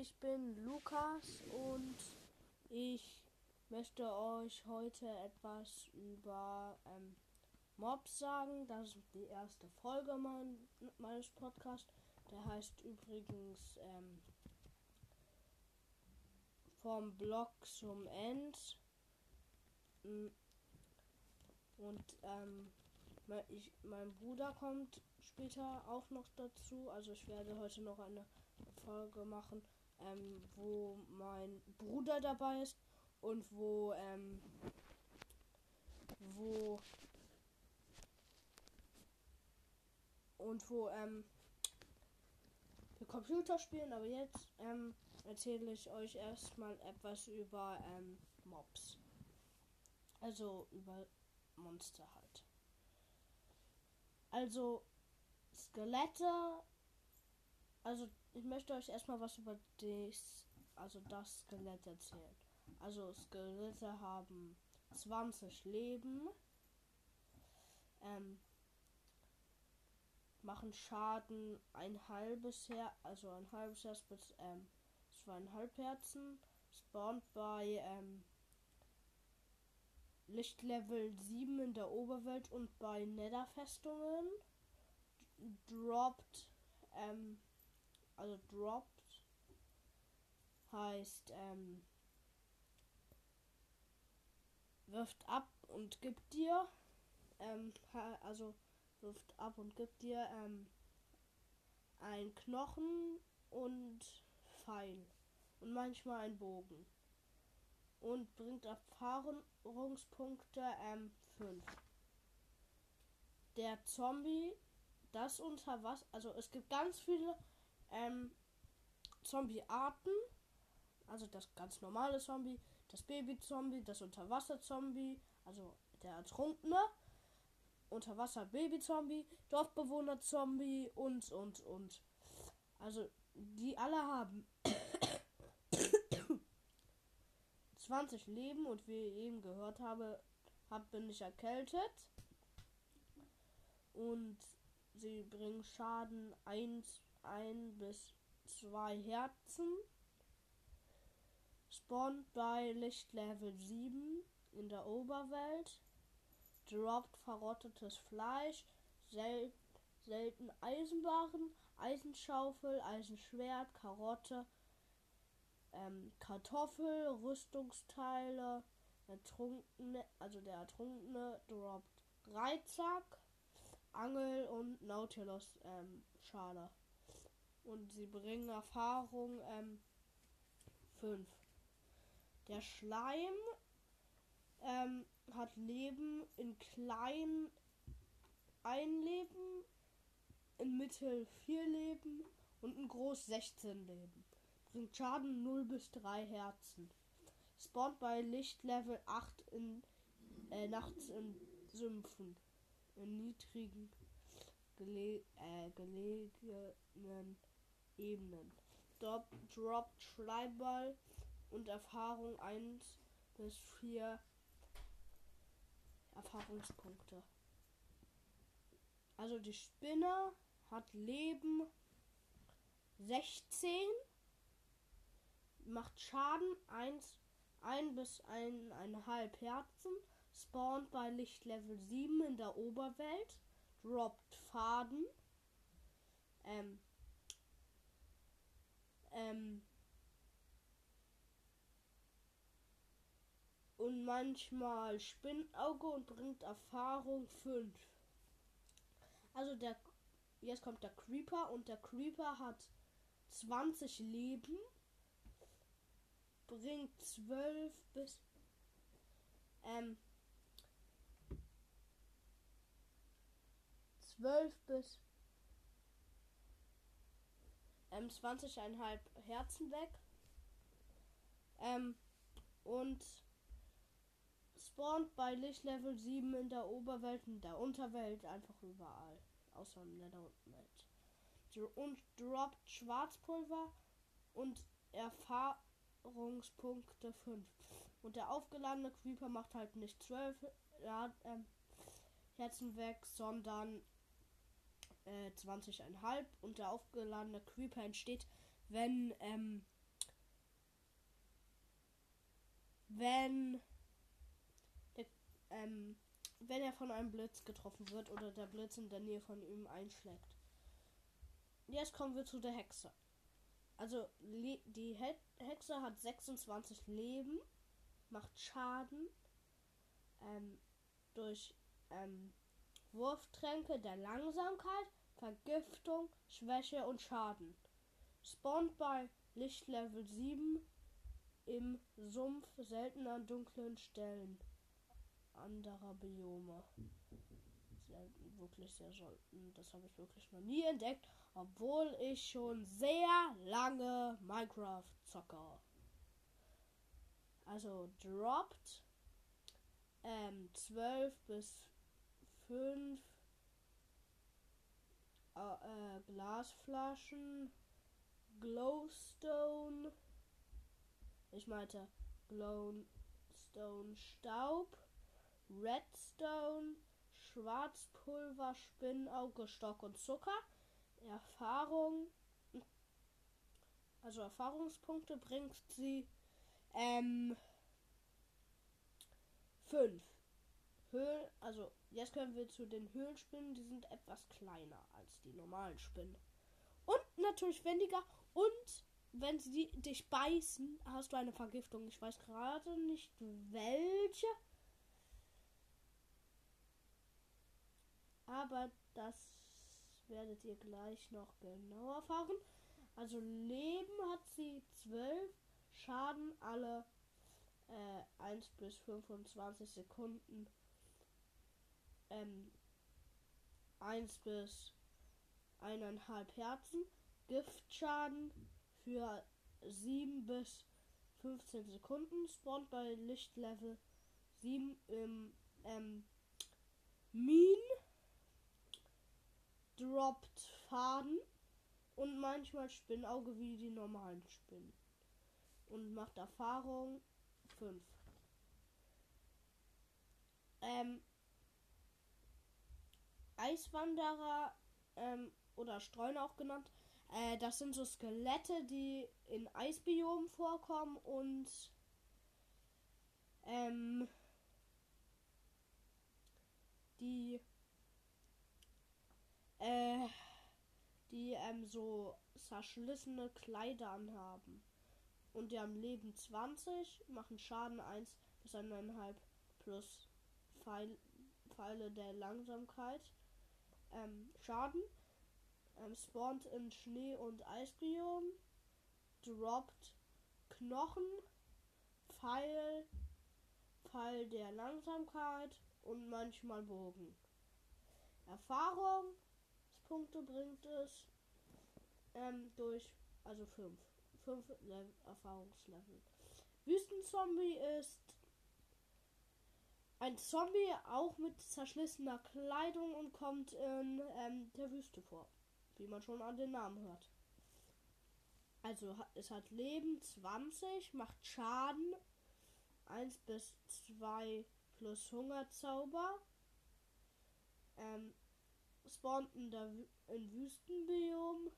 ich bin Lukas und ich möchte euch heute etwas über ähm, Mobs sagen. Das ist die erste Folge mein, meines Podcasts. Der heißt übrigens ähm, vom Blog zum End. Mm. Und ähm, ich, mein Bruder kommt später auch noch dazu. Also ich werde heute noch eine Folge machen, ähm, wo mein Bruder dabei ist und wo ähm, wo und wo ähm, wir Computer spielen. Aber jetzt ähm, erzähle ich euch erstmal etwas über ähm, Mobs. Also über Monster halt. Also Skelette. Also ich möchte euch erstmal was über das, also das Skelett erzählen. Also Skelette haben 20 Leben. Ähm, machen Schaden ein halbes Herz, also ein halbes Herz bis ähm, zweieinhalb Herzen. Spawnt bei ähm, Lichtlevel 7 in der Oberwelt und bei Netherfestungen. Droppt, ähm, also droppt heißt, ähm, wirft ab und gibt dir, ähm, also wirft ab und gibt dir ähm, ein Knochen und Pfeil und manchmal ein Bogen und bringt Erfahrungspunkte ähm, 5. Der Zombie, das unter was, also es gibt ganz viele ähm, Zombie-Arten, also das ganz normale Zombie, das Baby-Zombie, das Unterwasser-Zombie, also der Ertrunkene, Unterwasser-Baby-Zombie, Dorfbewohner-Zombie und, und, und. Also, die alle haben 20 Leben und wie ich eben gehört habe, hab, bin ich erkältet. Und sie bringen Schaden 1, 1 bis 2 Herzen. Spawnt bei Lichtlevel 7 in der Oberwelt. Droppt verrottetes Fleisch. Sel selten Eisenbaren, Eisenschaufel, Eisenschwert, Karotte, ähm, Kartoffel, Rüstungsteile, Ertrunkene, also der Ertrunkene droppt Dreizack, Angel und Nautilus ähm, Schale. Und sie bringen Erfahrung 5. Ähm, der Schleim ähm, hat Leben in klein ein Leben, in Mittel vier Leben und in groß 16 Leben. Bringt Schaden 0 bis 3 Herzen. Spawnt bei Lichtlevel 8 in, äh, nachts in Sümpfen. In niedrigen gele äh, gelegenen Ebenen. Dort droppt Schleimball und Erfahrung 1 bis 4 Erfahrungspunkte. Also die Spinne hat Leben 16 macht Schaden 1, 1 bis 1,5 Herzen, spawnt bei Lichtlevel 7 in der Oberwelt, droppt Faden, ähm, ähm, und manchmal Spinnauge und bringt Erfahrung 5. Also der jetzt kommt der Creeper und der Creeper hat 20 Leben bringt 12 bis ähm 12 bis ähm 20,5 Herzen weg. Ähm und spawnt bei Lichtlevel 7 in der Oberwelt und der Unterwelt einfach überall. Außer in der Welt. Und droppt Schwarzpulver und Erfahrungspunkte 5. Und der aufgeladene Creeper macht halt nicht 12 ja, ähm, Herzen weg, sondern äh, 20,5. Und der aufgeladene Creeper entsteht, wenn ähm, wenn, der, ähm, wenn er von einem Blitz getroffen wird oder der Blitz in der Nähe von ihm einschlägt. Jetzt kommen wir zu der Hexe. Also die Hexe hat 26 Leben, macht Schaden ähm, durch ähm, Wurftränke der Langsamkeit, Vergiftung, Schwäche und Schaden. Spawnt bei Lichtlevel 7 im Sumpf seltener dunklen Stellen anderer Biome. Selten, wirklich sehr selten. Das habe ich wirklich noch nie entdeckt, obwohl ich schon sehr lange Minecraft zocke. Also droppt ähm, 12 bis 5 äh, äh, Glasflaschen, Glowstone, ich meinte Glowstone Staub, Redstone, Schwarzpulver, Spinnauge, Stock und Zucker. Erfahrung, also Erfahrungspunkte bringt sie ähm, 5. Höhlen, also jetzt können wir zu den Höhlenspinnen, die sind etwas kleiner als die normalen Spinnen. Und natürlich wendiger. Und wenn sie dich beißen, hast du eine Vergiftung. Ich weiß gerade nicht welche. Aber das werdet ihr gleich noch genauer erfahren. Also Leben hat sie 12, Schaden alle äh, 1 bis 25 Sekunden. Ähm, 1 bis 1,5 Herzen. Giftschaden für 7 bis 15 Sekunden. Spawnt bei Lichtlevel 7 im ähm, Mean. Droppt Faden. Und manchmal Spinnauge wie die normalen Spinnen. Und macht Erfahrung 5. Ähm, Eiswanderer ähm, oder Streuner auch genannt. Äh, das sind so Skelette, die in Eisbiomen vorkommen und ähm, die äh, die ähm, so zerschlissene Kleider anhaben. Und die haben Leben 20, machen Schaden 1 bis 1,5 plus Pfeil, Pfeile der Langsamkeit. Ähm, Schaden. Ähm, spawnt in Schnee- und Eisbiom. Droppt Knochen. Pfeil. Pfeil der Langsamkeit. Und manchmal Bogen. Erfahrungspunkte bringt es ähm, durch, also 5. 5 Erfahrungslevel. Wüstenzombie ist ein Zombie auch mit zerschlissener Kleidung und kommt in ähm, der Wüste vor. Wie man schon an den Namen hört. Also es hat Leben 20, macht Schaden 1 bis 2 plus Hungerzauber. Ähm, spawnt in der in Wüstenbiom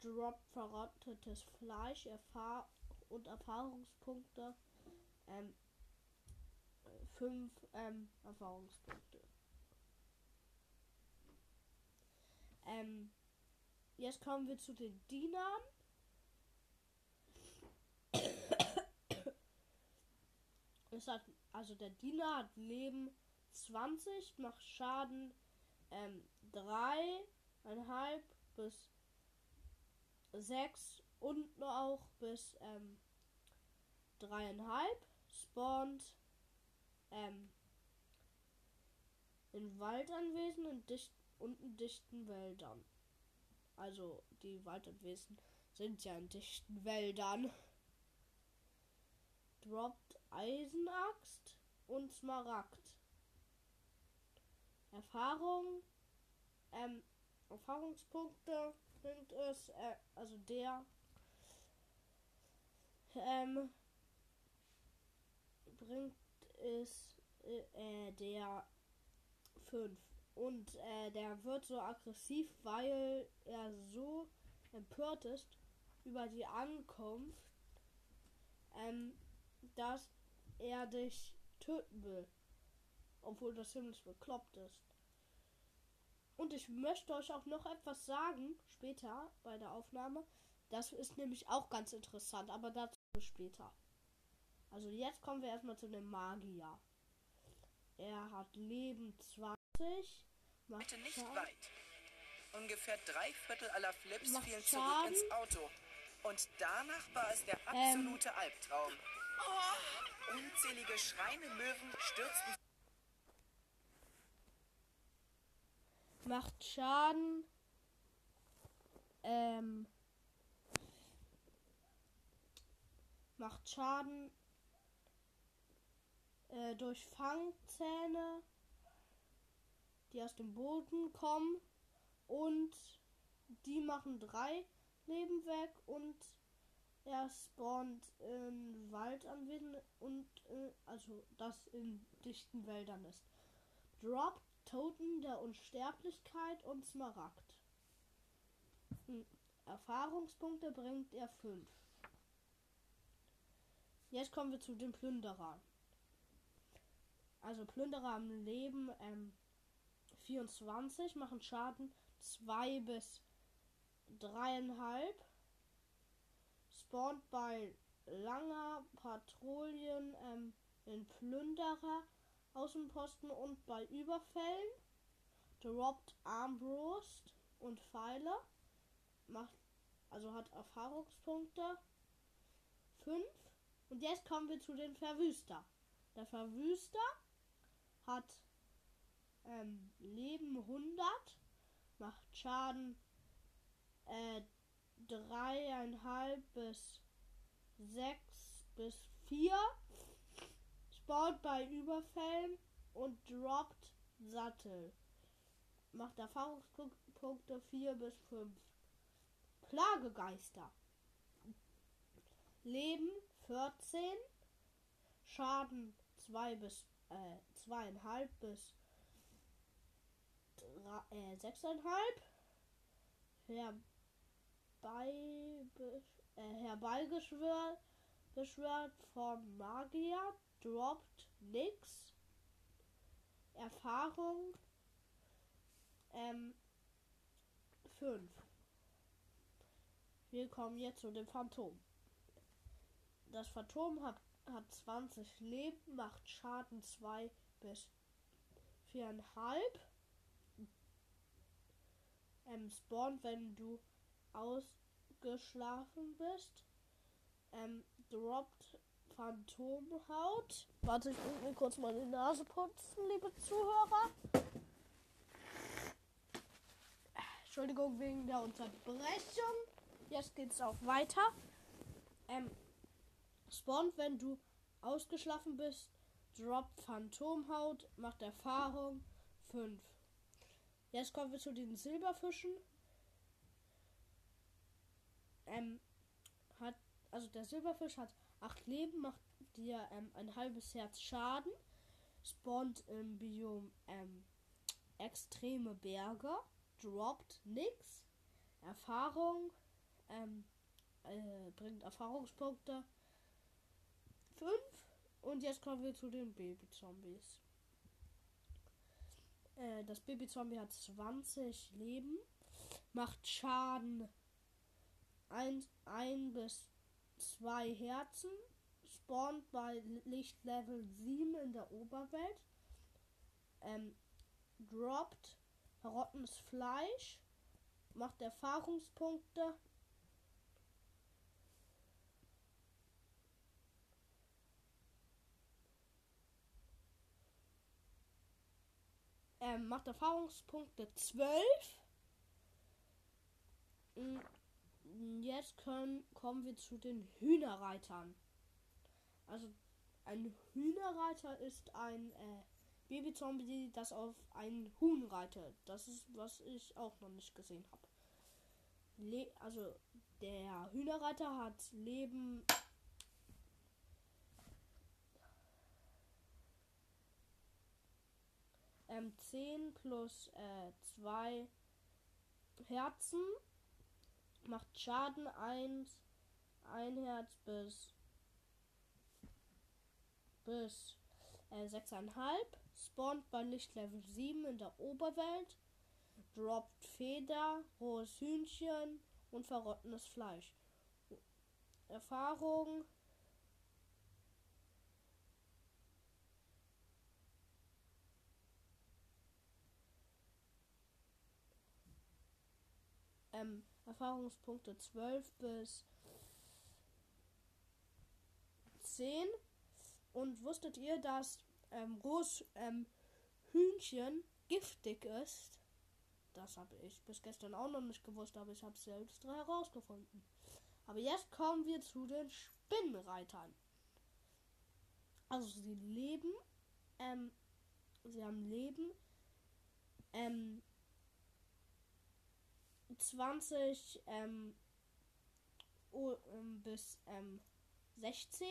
droppt verrottetes Fleisch Erfahr und Erfahrungspunkte. Ähm, fünf ähm, Erfahrungspunkte. Ähm, jetzt kommen wir zu den Dienern. Es hat, also der Diener hat Leben 20, macht Schaden ähm, 3,5 bis 6 und auch bis ähm, 3,5 spawnt ähm, in Waldanwesen und, dicht, und dichten Wäldern. Also die Waldanwesen sind ja in dichten Wäldern. Droppt Eisenaxt und Smaragd. Erfahrung, ähm, Erfahrungspunkte bringt es, äh, also der, ähm, bringt es, äh, der 5. Und äh, der wird so aggressiv, weil er so empört ist über die Ankunft ähm, dass er dich töten will. Obwohl das ziemlich bekloppt ist. Und ich möchte euch auch noch etwas sagen, später bei der Aufnahme. Das ist nämlich auch ganz interessant, aber dazu später. Also jetzt kommen wir erstmal zu dem Magier. Er hat Leben 20. Bitte nicht Schaden. weit. Ungefähr drei Viertel aller Flips macht fielen Schaden. zurück ins Auto. Und danach war es der absolute ähm. Albtraum. Oh, unzählige Schreine Möwen stürzten. Macht Schaden. Ähm. Macht Schaden äh, durch Fangzähne, die aus dem Boden kommen. Und die machen drei Leben weg und er spawnt in Waldanwesen und äh, also das in dichten Wäldern ist. Drop Toten der Unsterblichkeit und Smaragd. Hm. Erfahrungspunkte bringt er 5. Jetzt kommen wir zu den Plünderern. Also Plünderer am Leben ähm, 24 machen Schaden 2 bis 3,5. Spawnt bei langer Patrouillen ähm, in Plünderer Außenposten und bei Überfällen. Droppt Armbrust und Pfeile. Macht, also hat Erfahrungspunkte 5. Und jetzt kommen wir zu den Verwüster. Der Verwüster hat ähm, Leben 100, macht Schaden äh, 3,5 bis 6 bis 4, spawnt bei Überfällen und droppt Sattel. Macht Erfahrungspunkte 4 bis 5. Plagegeister. Leben 14, Schaden 2 bis äh, zweieinhalb bis drei, äh, sechseinhalb. Herbei, äh, herbeigeschwört beschwört vom Magier, droppt nix. Erfahrung ähm, 5. Wir kommen jetzt zu dem Phantom. Das Phantom hat hat 20 Leben, macht Schaden 2 bis 4,5. Ähm, spawnt, wenn du ausgeschlafen bist. Ähm, droppt Phantomhaut. Warte, ich muss mir kurz mal die Nase putzen, liebe Zuhörer. Entschuldigung wegen der Unterbrechung. Jetzt geht's auch weiter. Ähm, spawnt, wenn du ausgeschlafen bist. Droppt Phantomhaut, macht Erfahrung 5. Jetzt kommen wir zu den Silberfischen. Ähm, hat, also der Silberfisch hat 8 Leben, macht dir ähm, ein halbes Herz Schaden, spawnt im Biom ähm, extreme Berge, droppt nix, Erfahrung, ähm, äh, bringt Erfahrungspunkte 5. Und jetzt kommen wir zu den Baby-Zombies. Äh, das Baby-Zombie hat 20 Leben, macht Schaden 1, 1 bis 2 Herzen, spawnt bei Lichtlevel 7 in der Oberwelt, ähm, droppt rottenes Fleisch, macht Erfahrungspunkte Ähm, macht Erfahrungspunkte 12. Mm, jetzt können, kommen wir zu den Hühnerreitern. Also ein Hühnerreiter ist ein äh, Babyzombie, das auf einen Huhn reitet. Das ist, was ich auch noch nicht gesehen habe. also der Hühnerreiter hat Leben ähm, 10 plus äh, 2 Herzen. Macht Schaden 1, 1 Herz bis bis äh, 6,5. Spawnt bei Lichtlevel 7 in der Oberwelt. Droppt Feder, rohes Hühnchen und verrottenes Fleisch. Erfahrung. Ähm, Erfahrungspunkte 12 bis 10. Und wusstet ihr, dass ähm, rohes ähm, Hühnchen giftig ist? Das habe ich bis gestern auch noch nicht gewusst, aber ich habe es selbst herausgefunden. Aber jetzt kommen wir zu den Spinnenreitern. Also sie leben, ähm, sie haben Leben, ähm, 20 ähm, ähm, bis ähm, 16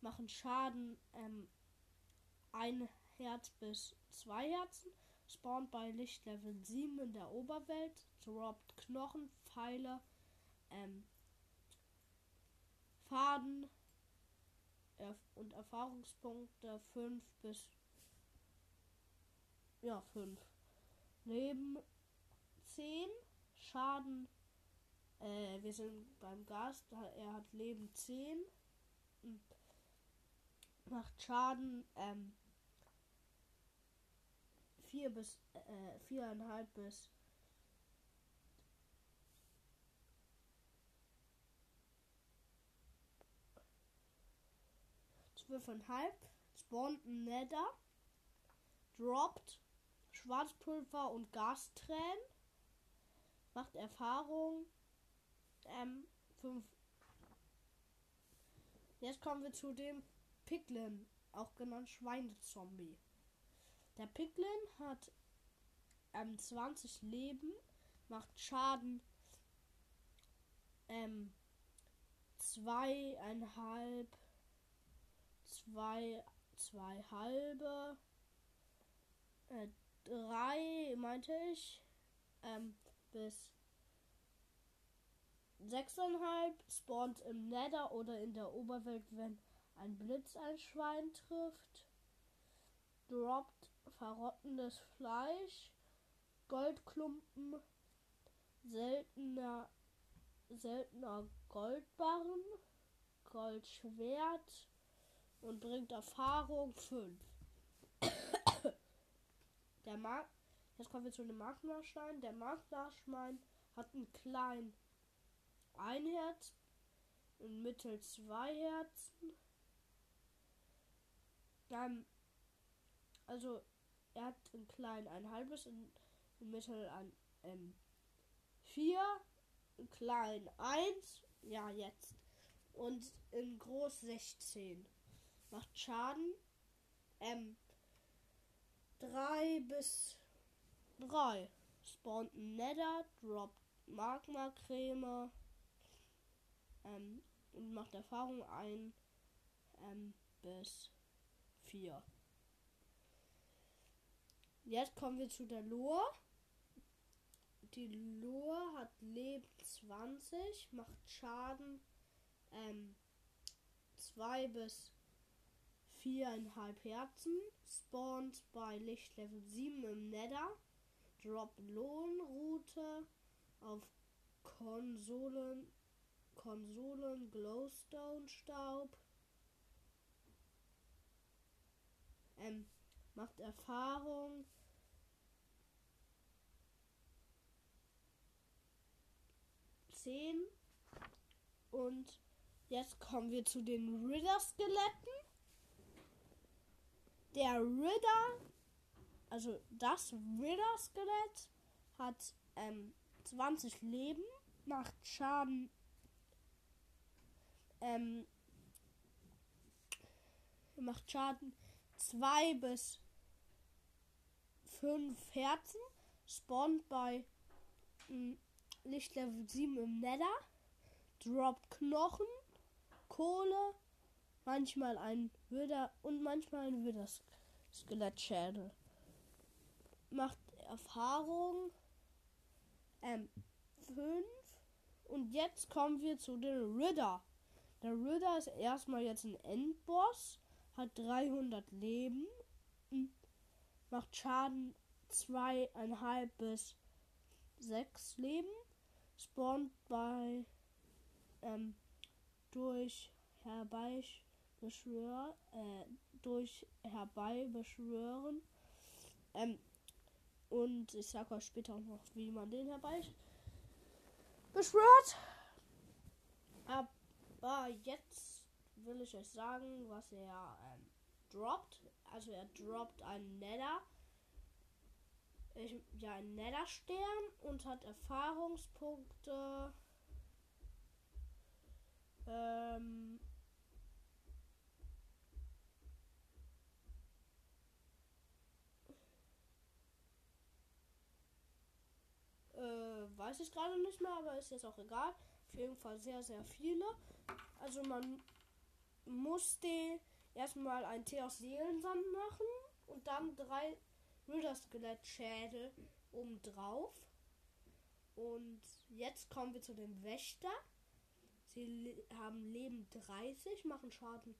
machen Schaden ähm, ein Herz bis zwei Herzen, spawnt bei Lichtlevel 7 in der Oberwelt, droppt Knochen, Pfeile, ähm, Faden erf und Erfahrungspunkte 5 bis ja 5. Leben 10, Schaden. Äh, wir sind beim Gast, er hat Leben 10 macht Schaden ähm, 4 bis äh, 4,5 bis zwölfeinhalb. Spawnt Nether, droppt Schwarzpulver und Gastränen, macht Erfahrung ähm, 5 Jetzt kommen wir zu dem Piglin, auch genannt Schweinezombie. Der Piglin hat ähm, 20 Leben, macht Schaden ähm, zweieinhalb, zwei, zwei halbe, äh, drei, meinte ich, ähm, bis 6,5 spawnt im Nether oder in der Oberwelt, wenn ein Blitz ein Schwein trifft. Droppt verrottendes Fleisch, Goldklumpen, seltener, seltener Goldbarren, Goldschwert und bringt Erfahrung 5. Der Mark Jetzt kommen wir zu dem Magmastein. Der Magmastein hat einen kleinen ein Herz, in Mitte zwei Herzen. Dann, also er hat in klein ein halbes, in, in Mitte ein ähm, vier, in klein eins, ja jetzt und in groß 16. Macht Schaden. Ähm, 3 bis 3. Spawnt Nether, droppt Magma-Creme ähm, und macht Erfahrung ein ähm, bis 4. Jetzt kommen wir zu der Lore. Die Lore hat Leben 20, macht Schaden ähm, 2 bis 4,5 Herzen, spawnt bei Lichtlevel 7 im Nether, droppt Lohnroute auf Konsolen Konsolen Glowstone Staub. Ähm, macht Erfahrung. Zehn. Und jetzt kommen wir zu den Ritter-Skeletten. Der Ritter, also das Ritter-Skelett, hat ähm, 20 Leben, macht Schaden ähm, macht Schaden 2 bis 5 Herzen. Spawnt bei ähm, Lichtlevel 7 im Nether. Droppt Knochen, Kohle, manchmal ein Würder und manchmal ein Würder Skelettschädel. Macht Erfahrung ähm, 5. Und jetzt kommen wir zu den Ritter. Der Ritter ist erstmal jetzt ein Endboss, hat 300 Leben, macht Schaden zweieinhalb bis sechs Leben, spawnt bei ähm, durch herbeibeschwören, äh, durch herbeibeschwören. Ähm, und ich sage euch später auch noch, wie man den herbei beschwört. Aber jetzt will ich euch sagen, was er ähm, droppt. Also er droppt einen Nether. Ich, ja, einen Nether-Stern und hat Erfahrungspunkte. Ähm, äh, weiß ich gerade nicht mehr, aber ist jetzt auch egal. Auf jeden Fall sehr, sehr viele. Also man musste erstmal ein Tee aus Seelensand machen und dann drei Wilder-Skelett-Schädel obendrauf. Und jetzt kommen wir zu den Wächter. Sie haben Leben 30, machen Schaden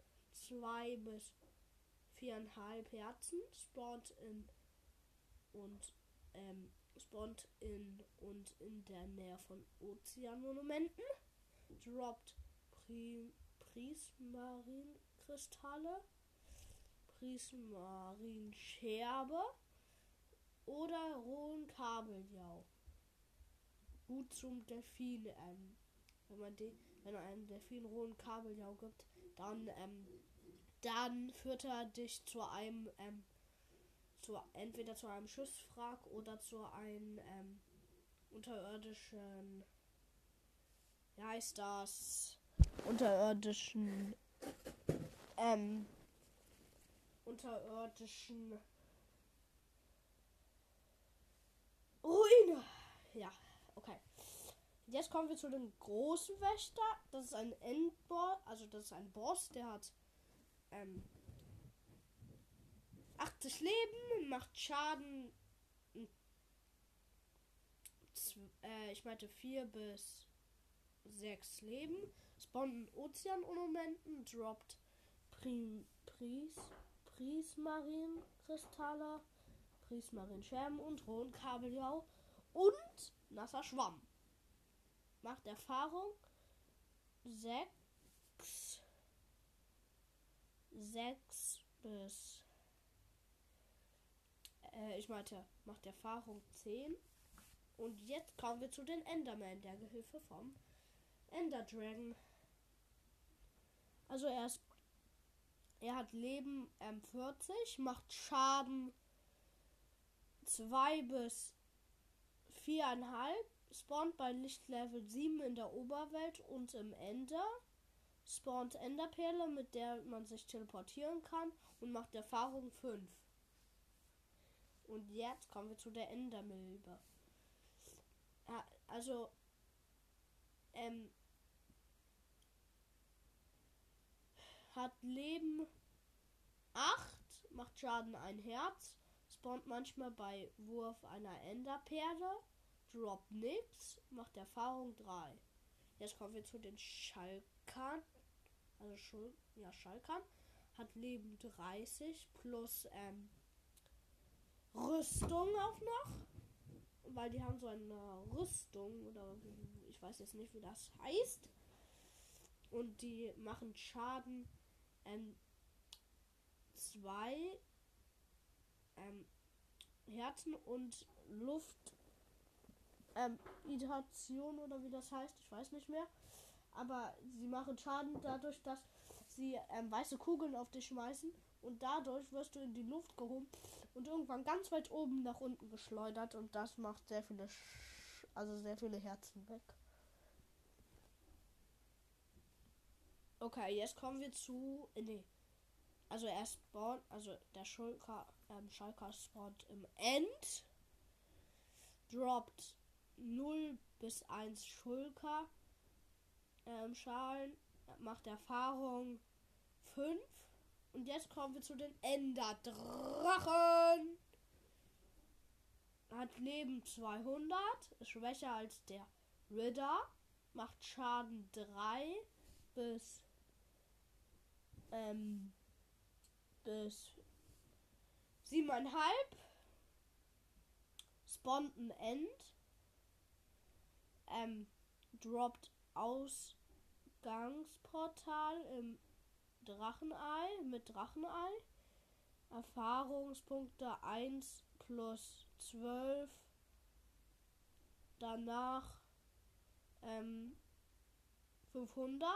2 bis 4,5 Herzen, spawnt in und ähm, spawnt in und in der Nähe von Ozeanmonumenten, droppt Pri Prismarinkristalle, Prismarinscherbe oder rohen Kabeljau. Gut zum Delfin, ähm, wenn man den, wenn man einem Delfin rohen Kabeljau gibt, dann, ähm, dann führt er dich zu einem, ähm, zu, entweder zu einem Schiffswrack oder zu einem ähm, unterirdischen, wie heißt das? Unterirdischen, ähm, unterirdischen Ruine. Ja, okay. Jetzt kommen wir zu dem großen Wächter. Das ist ein Endboss, also das ist ein Boss, der hat ähm, 80 Leben, macht Schaden. Äh, ich meinte 4 bis 6 Leben. Spawnt in Ozeanornamenten, droppt Prim, Pris, Prismarinkristalle, Prismarinscherben und rohen Kabeljau und nasser Schwamm. Macht Erfahrung 6 6 bis äh, ich meinte, macht Erfahrung 10. Und jetzt kommen wir zu den Enderman, der Gehilfe vom Ender Dragon. Also er ist, er hat Leben ähm, 40, macht Schaden 2 bis 4,5, spawnt bei Lichtlevel 7 in der Oberwelt und im Ender, spawnt Enderperle, mit der man sich teleportieren kann und macht Erfahrung 5. Und jetzt kommen wir zu der Endermilbe. Also, ähm, hat Leben 8, macht Schaden ein Herz, spawnt manchmal bei Wurf einer Enderperle, droppt nichts, macht Erfahrung 3. Jetzt kommen wir zu den Schalkern. Also schon, ja, Schalkern. Hat Leben 30 plus ähm, Rüstung auch noch. Weil die haben so eine Rüstung oder ich weiß jetzt nicht, wie das heißt. Und die machen Schaden ähm, zwei ähm, Herzen und Luft ähm, Irritation oder wie das heißt, ich weiß nicht mehr. Aber sie machen Schaden dadurch, dass sie ähm, weiße Kugeln auf dich schmeißen und dadurch wirst du in die Luft gehoben und irgendwann ganz weit oben nach unten geschleudert und das macht sehr viele, Sch also sehr viele Herzen weg. Okay, jetzt kommen wir zu, äh, nee, also er spawnt, also der Schulka, ähm, Schalker spawnt im End, droppt 0 bis 1 Schulker, ähm, Schalen, macht Erfahrung 5 und jetzt kommen wir zu den Enderdrachen. Hat Leben 200, ist schwächer als der Ritter, macht Schaden 3 bis ähm, bis siebeneinhalb. Spawnt ein End. Ähm, droppt Ausgangsportal im Drachenei mit Drachenei. Erfahrungspunkte 1 plus 12. Danach ähm, 500.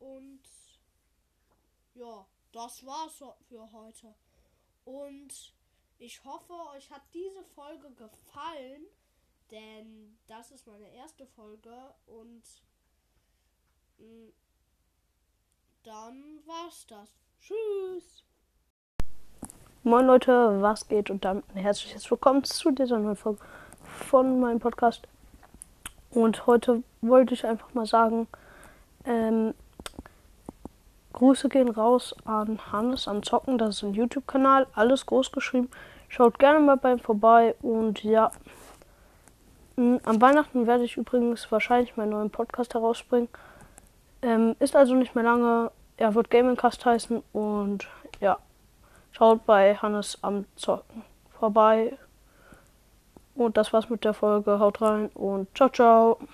Und ja, das war's für heute. Und ich hoffe, euch hat diese Folge gefallen, denn das ist meine erste Folge und dann war's das. Tschüss. Moin Leute, was geht und damit ein herzliches Willkommen zu dieser neuen Folge von meinem Podcast. Und heute wollte ich einfach mal sagen, ähm, Grüße gehen raus an Hannes am Zocken, das ist ein YouTube-Kanal, alles groß geschrieben. Schaut gerne mal bei ihm vorbei und ja. Am Weihnachten werde ich übrigens wahrscheinlich meinen neuen Podcast herausbringen. Ähm, ist also nicht mehr lange. Er wird Gaming Cast heißen und ja, schaut bei Hannes am Zocken vorbei. Und das war's mit der Folge. Haut rein und ciao, ciao.